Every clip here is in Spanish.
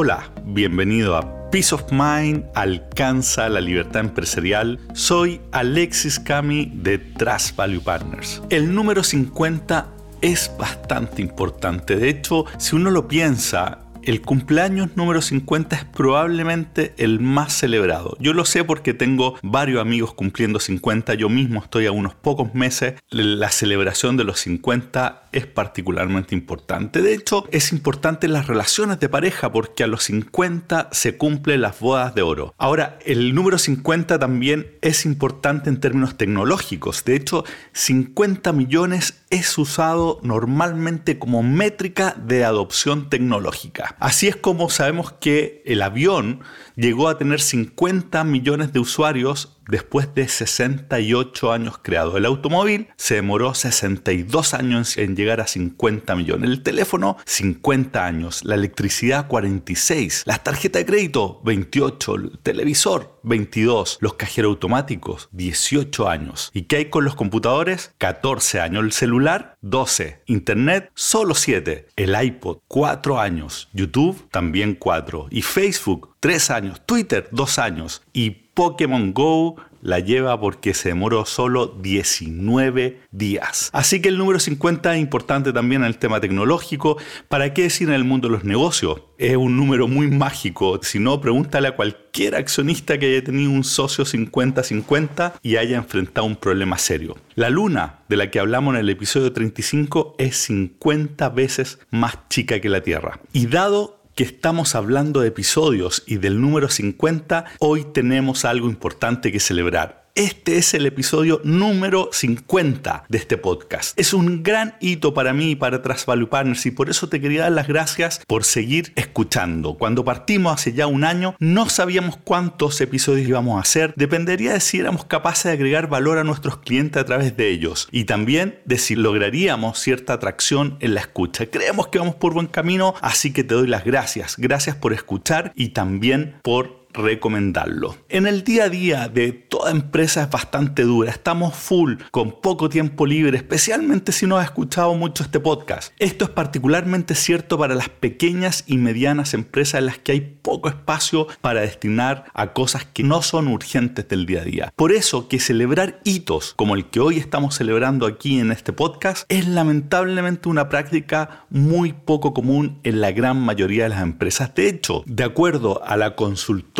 Hola, bienvenido a Peace of Mind alcanza la libertad empresarial. Soy Alexis Cami de Trust Value Partners. El número 50 es bastante importante. De hecho, si uno lo piensa, el cumpleaños número 50 es probablemente el más celebrado. Yo lo sé porque tengo varios amigos cumpliendo 50, yo mismo estoy a unos pocos meses. La celebración de los 50 es particularmente importante. De hecho, es importante en las relaciones de pareja porque a los 50 se cumplen las bodas de oro. Ahora, el número 50 también es importante en términos tecnológicos. De hecho, 50 millones es usado normalmente como métrica de adopción tecnológica. Así es como sabemos que el avión llegó a tener 50 millones de usuarios después de 68 años creado. El automóvil se demoró 62 años en llegar a 50 millones. El teléfono, 50 años. La electricidad, 46. Las tarjetas de crédito, 28. El televisor, 22. Los cajeros automáticos, 18 años. ¿Y qué hay con los computadores? 14 años. El celular, 12. Internet, solo 7. El iPod, 4 años. YouTube, también 4. Y Facebook, 3 años. Twitter, 2 años. Y Pokémon Go la lleva porque se demoró solo 19 días. Así que el número 50 es importante también en el tema tecnológico. ¿Para qué decir en el mundo de los negocios? Es un número muy mágico. Si no, pregúntale a cualquier accionista que haya tenido un socio 50-50 y haya enfrentado un problema serio. La luna, de la que hablamos en el episodio 35, es 50 veces más chica que la Tierra. Y dado que estamos hablando de episodios y del número 50, hoy tenemos algo importante que celebrar. Este es el episodio número 50 de este podcast. Es un gran hito para mí y para Trust Partners y por eso te quería dar las gracias por seguir escuchando. Cuando partimos hace ya un año no sabíamos cuántos episodios íbamos a hacer. Dependería de si éramos capaces de agregar valor a nuestros clientes a través de ellos y también de si lograríamos cierta atracción en la escucha. Creemos que vamos por buen camino, así que te doy las gracias. Gracias por escuchar y también por recomendarlo. En el día a día de toda empresa es bastante dura, estamos full, con poco tiempo libre, especialmente si no has escuchado mucho este podcast. Esto es particularmente cierto para las pequeñas y medianas empresas en las que hay poco espacio para destinar a cosas que no son urgentes del día a día. Por eso que celebrar hitos como el que hoy estamos celebrando aquí en este podcast es lamentablemente una práctica muy poco común en la gran mayoría de las empresas. De hecho, de acuerdo a la consulta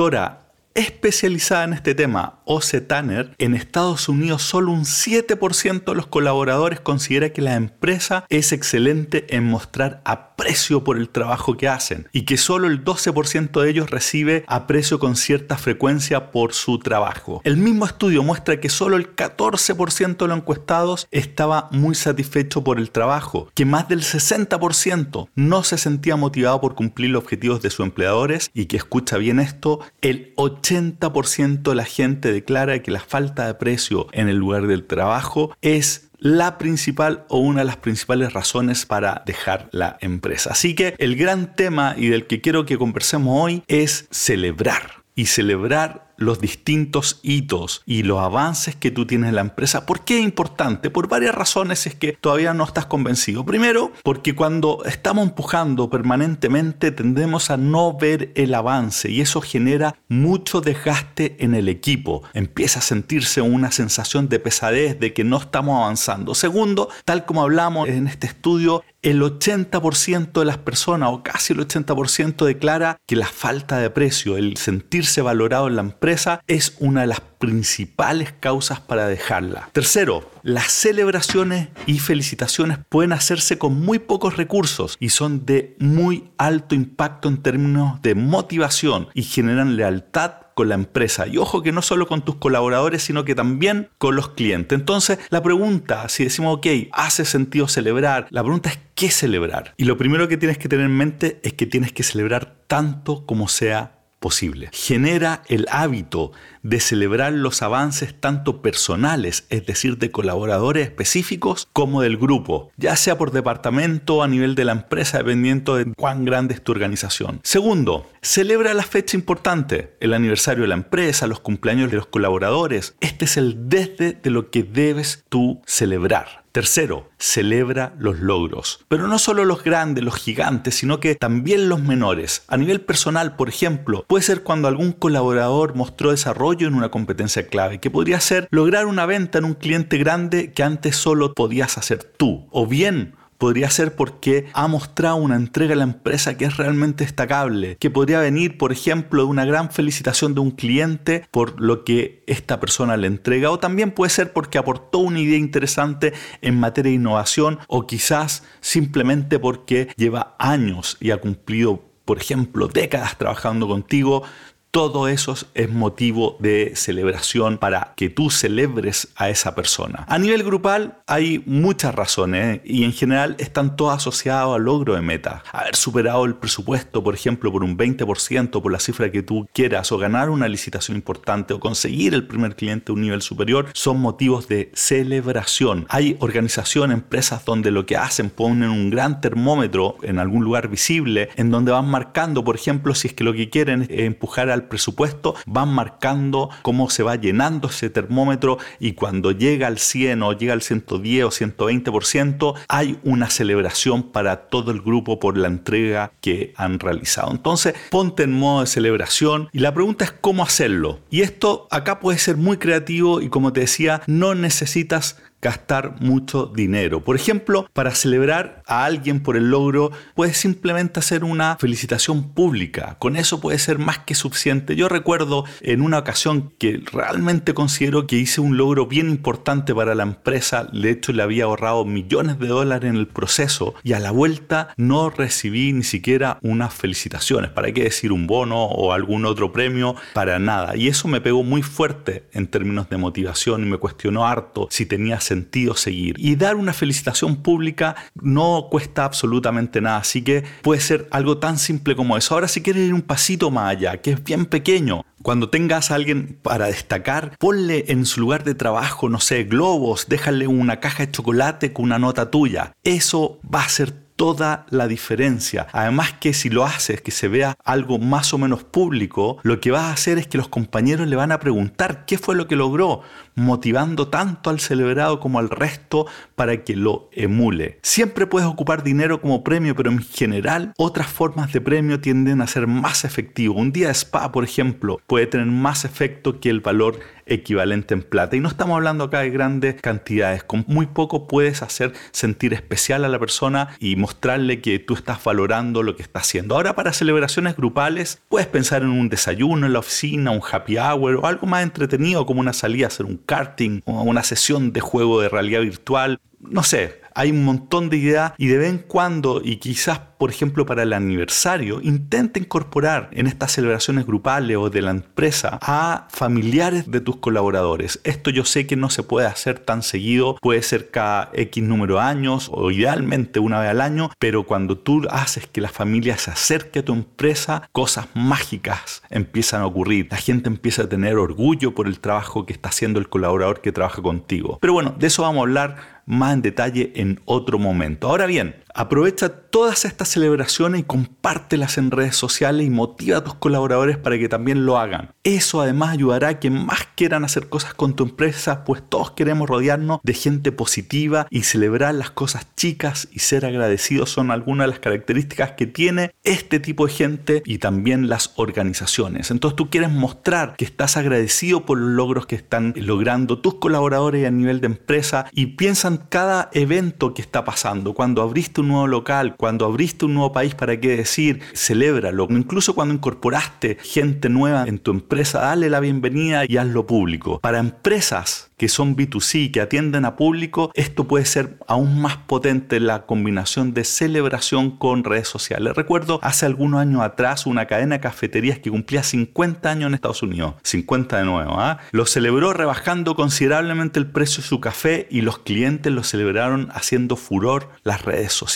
especializada en este tema, OC Tanner, en Estados Unidos solo un 7% de los colaboradores considera que la empresa es excelente en mostrar aprecio por el trabajo que hacen y que solo el 12% de ellos recibe aprecio con cierta frecuencia por su trabajo. El mismo estudio muestra que solo el 14% de los encuestados estaba muy satisfecho por el trabajo, que más del 60% no se sentía motivado por cumplir los objetivos de sus empleadores y que escucha bien esto, el 80% de la gente declara que la falta de precio en el lugar del trabajo es la principal o una de las principales razones para dejar la empresa. Así que el gran tema y del que quiero que conversemos hoy es celebrar y celebrar los distintos hitos y los avances que tú tienes en la empresa. ¿Por qué es importante? Por varias razones es que todavía no estás convencido. Primero, porque cuando estamos empujando permanentemente tendemos a no ver el avance y eso genera mucho desgaste en el equipo. Empieza a sentirse una sensación de pesadez, de que no estamos avanzando. Segundo, tal como hablamos en este estudio, el 80% de las personas o casi el 80% declara que la falta de precio, el sentirse valorado en la empresa, es una de las principales causas para dejarla. Tercero, las celebraciones y felicitaciones pueden hacerse con muy pocos recursos y son de muy alto impacto en términos de motivación y generan lealtad con la empresa. Y ojo que no solo con tus colaboradores, sino que también con los clientes. Entonces, la pregunta, si decimos, ok, hace sentido celebrar, la pregunta es, ¿qué celebrar? Y lo primero que tienes que tener en mente es que tienes que celebrar tanto como sea posible. Genera el hábito de celebrar los avances tanto personales, es decir, de colaboradores específicos, como del grupo, ya sea por departamento o a nivel de la empresa, dependiendo de cuán grande es tu organización. Segundo, celebra la fecha importante, el aniversario de la empresa, los cumpleaños de los colaboradores. Este es el desde de lo que debes tú celebrar. Tercero, celebra los logros. Pero no solo los grandes, los gigantes, sino que también los menores. A nivel personal, por ejemplo, puede ser cuando algún colaborador mostró desarrollo en una competencia clave, que podría ser lograr una venta en un cliente grande que antes solo podías hacer tú. O bien podría ser porque ha mostrado una entrega a la empresa que es realmente destacable, que podría venir, por ejemplo, de una gran felicitación de un cliente por lo que esta persona le entrega, o también puede ser porque aportó una idea interesante en materia de innovación, o quizás simplemente porque lleva años y ha cumplido por ejemplo, décadas trabajando contigo, todo eso es motivo de celebración para que tú celebres a esa persona. A nivel grupal hay muchas razones ¿eh? y en general están todas asociadas al logro de meta. Haber superado el presupuesto, por ejemplo, por un 20% por la cifra que tú quieras o ganar una licitación importante o conseguir el primer cliente a un nivel superior son motivos de celebración. Hay organizaciones, empresas donde lo que hacen ponen un gran termómetro en algún lugar visible en donde van marcando, por ejemplo, si es que lo que quieren es empujar a presupuesto, van marcando cómo se va llenando ese termómetro y cuando llega al 100 o llega al 110 o 120%, hay una celebración para todo el grupo por la entrega que han realizado. Entonces, ponte en modo de celebración y la pregunta es cómo hacerlo. Y esto acá puede ser muy creativo y como te decía, no necesitas gastar mucho dinero. Por ejemplo, para celebrar a alguien por el logro, puedes simplemente hacer una felicitación pública. Con eso puede ser más que suficiente. Yo recuerdo en una ocasión que realmente considero que hice un logro bien importante para la empresa. De hecho, le había ahorrado millones de dólares en el proceso y a la vuelta no recibí ni siquiera unas felicitaciones. ¿Para qué decir un bono o algún otro premio? Para nada. Y eso me pegó muy fuerte en términos de motivación y me cuestionó harto si tenía sentido seguir. Y dar una felicitación pública no cuesta absolutamente nada, así que puede ser algo tan simple como eso. Ahora si quieres ir un pasito más allá, que es bien pequeño, cuando tengas a alguien para destacar, ponle en su lugar de trabajo, no sé, globos, déjale una caja de chocolate con una nota tuya. Eso va a ser toda la diferencia. Además que si lo haces, que se vea algo más o menos público, lo que vas a hacer es que los compañeros le van a preguntar qué fue lo que logró, motivando tanto al celebrado como al resto para que lo emule. Siempre puedes ocupar dinero como premio, pero en general otras formas de premio tienden a ser más efectivos. Un día de spa, por ejemplo, puede tener más efecto que el valor equivalente en plata. Y no estamos hablando acá de grandes cantidades. Con muy poco puedes hacer sentir especial a la persona y mostrarle que tú estás valorando lo que está haciendo. Ahora para celebraciones grupales puedes pensar en un desayuno en la oficina, un happy hour o algo más entretenido como una salida a hacer un karting o una sesión de juego de realidad virtual. No sé, hay un montón de ideas y de vez en cuando, y quizás por ejemplo para el aniversario, intenta incorporar en estas celebraciones grupales o de la empresa a familiares de tus colaboradores. Esto yo sé que no se puede hacer tan seguido, puede ser cada X número de años o idealmente una vez al año, pero cuando tú haces que la familia se acerque a tu empresa, cosas mágicas empiezan a ocurrir. La gente empieza a tener orgullo por el trabajo que está haciendo el colaborador que trabaja contigo. Pero bueno, de eso vamos a hablar más en detalle en otro momento. Ahora bien, Aprovecha todas estas celebraciones y compártelas en redes sociales y motiva a tus colaboradores para que también lo hagan. Eso además ayudará a que más quieran hacer cosas con tu empresa, pues todos queremos rodearnos de gente positiva y celebrar las cosas chicas y ser agradecidos son algunas de las características que tiene este tipo de gente y también las organizaciones. Entonces tú quieres mostrar que estás agradecido por los logros que están logrando tus colaboradores a nivel de empresa y piensa en cada evento que está pasando. Cuando abriste un nuevo local, cuando abriste un nuevo país, ¿para qué decir? Celébralo. Incluso cuando incorporaste gente nueva en tu empresa, dale la bienvenida y hazlo público. Para empresas que son B2C, que atienden a público, esto puede ser aún más potente la combinación de celebración con redes sociales. Recuerdo hace algunos años atrás una cadena de cafeterías que cumplía 50 años en Estados Unidos, 50 de nuevo, ¿ah? lo celebró rebajando considerablemente el precio de su café y los clientes lo celebraron haciendo furor las redes sociales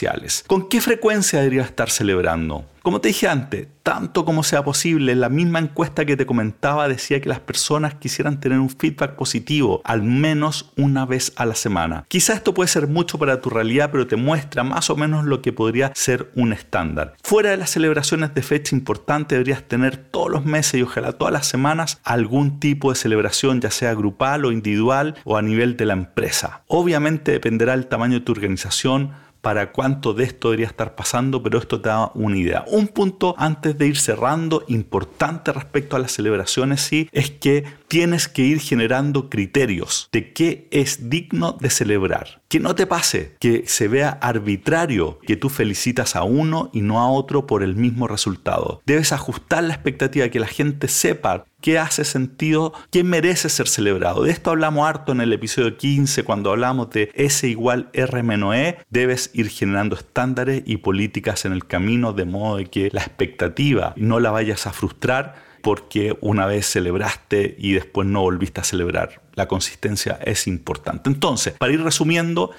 ¿Con qué frecuencia deberías estar celebrando? Como te dije antes, tanto como sea posible, la misma encuesta que te comentaba decía que las personas quisieran tener un feedback positivo al menos una vez a la semana. Quizá esto puede ser mucho para tu realidad, pero te muestra más o menos lo que podría ser un estándar. Fuera de las celebraciones de fecha importante, deberías tener todos los meses y ojalá todas las semanas algún tipo de celebración, ya sea grupal o individual o a nivel de la empresa. Obviamente dependerá del tamaño de tu organización, para cuánto de esto debería estar pasando, pero esto te da una idea. Un punto antes de ir cerrando, importante respecto a las celebraciones, sí, es que tienes que ir generando criterios de qué es digno de celebrar. Que no te pase que se vea arbitrario que tú felicitas a uno y no a otro por el mismo resultado. Debes ajustar la expectativa, que la gente sepa qué hace sentido, qué merece ser celebrado. De esto hablamos harto en el episodio 15 cuando hablamos de S igual R menos E. Debes ir generando estándares y políticas en el camino de modo de que la expectativa no la vayas a frustrar porque una vez celebraste y después no volviste a celebrar. La consistencia es importante. Entonces, para ir resumiendo,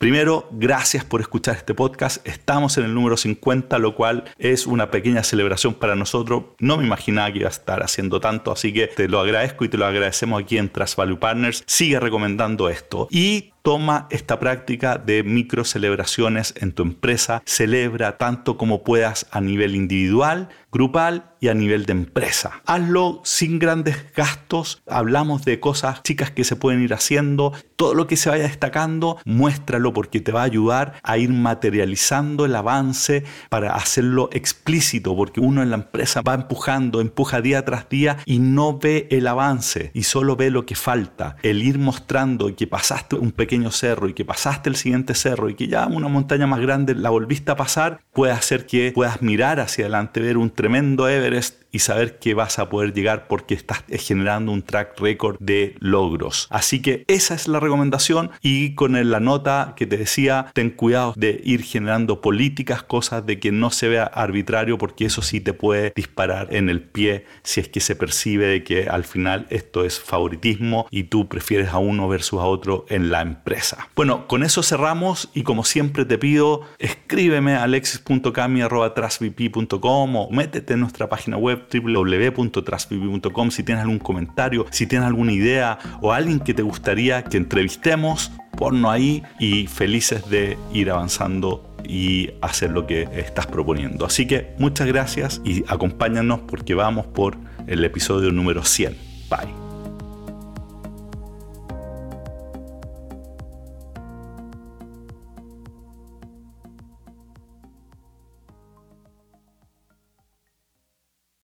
Primero, gracias por escuchar este podcast. Estamos en el número 50, lo cual es una pequeña celebración para nosotros. No me imaginaba que iba a estar haciendo tanto, así que te lo agradezco y te lo agradecemos aquí en Trust Value Partners. Sigue recomendando esto. Y Toma esta práctica de micro celebraciones en tu empresa. Celebra tanto como puedas a nivel individual, grupal y a nivel de empresa. Hazlo sin grandes gastos. Hablamos de cosas chicas que se pueden ir haciendo. Todo lo que se vaya destacando, muéstralo porque te va a ayudar a ir materializando el avance para hacerlo explícito, porque uno en la empresa va empujando, empuja día tras día y no ve el avance y solo ve lo que falta. El ir mostrando que pasaste un pequeño cerro y que pasaste el siguiente cerro y que ya una montaña más grande la volviste a pasar, puede hacer que puedas mirar hacia adelante, ver un tremendo Everest y saber que vas a poder llegar porque estás generando un track record de logros. Así que esa es la recomendación y con la nota que te decía, ten cuidado de ir generando políticas, cosas de que no se vea arbitrario porque eso sí te puede disparar en el pie si es que se percibe de que al final esto es favoritismo y tú prefieres a uno versus a otro en la empresa. Bueno, con eso cerramos y como siempre te pido, escríbeme a alexis.cami.com o métete en nuestra página web www.trasvivi.com si tienes algún comentario, si tienes alguna idea o alguien que te gustaría que entrevistemos, ponnos ahí y felices de ir avanzando y hacer lo que estás proponiendo. Así que muchas gracias y acompáñanos porque vamos por el episodio número 100. Bye.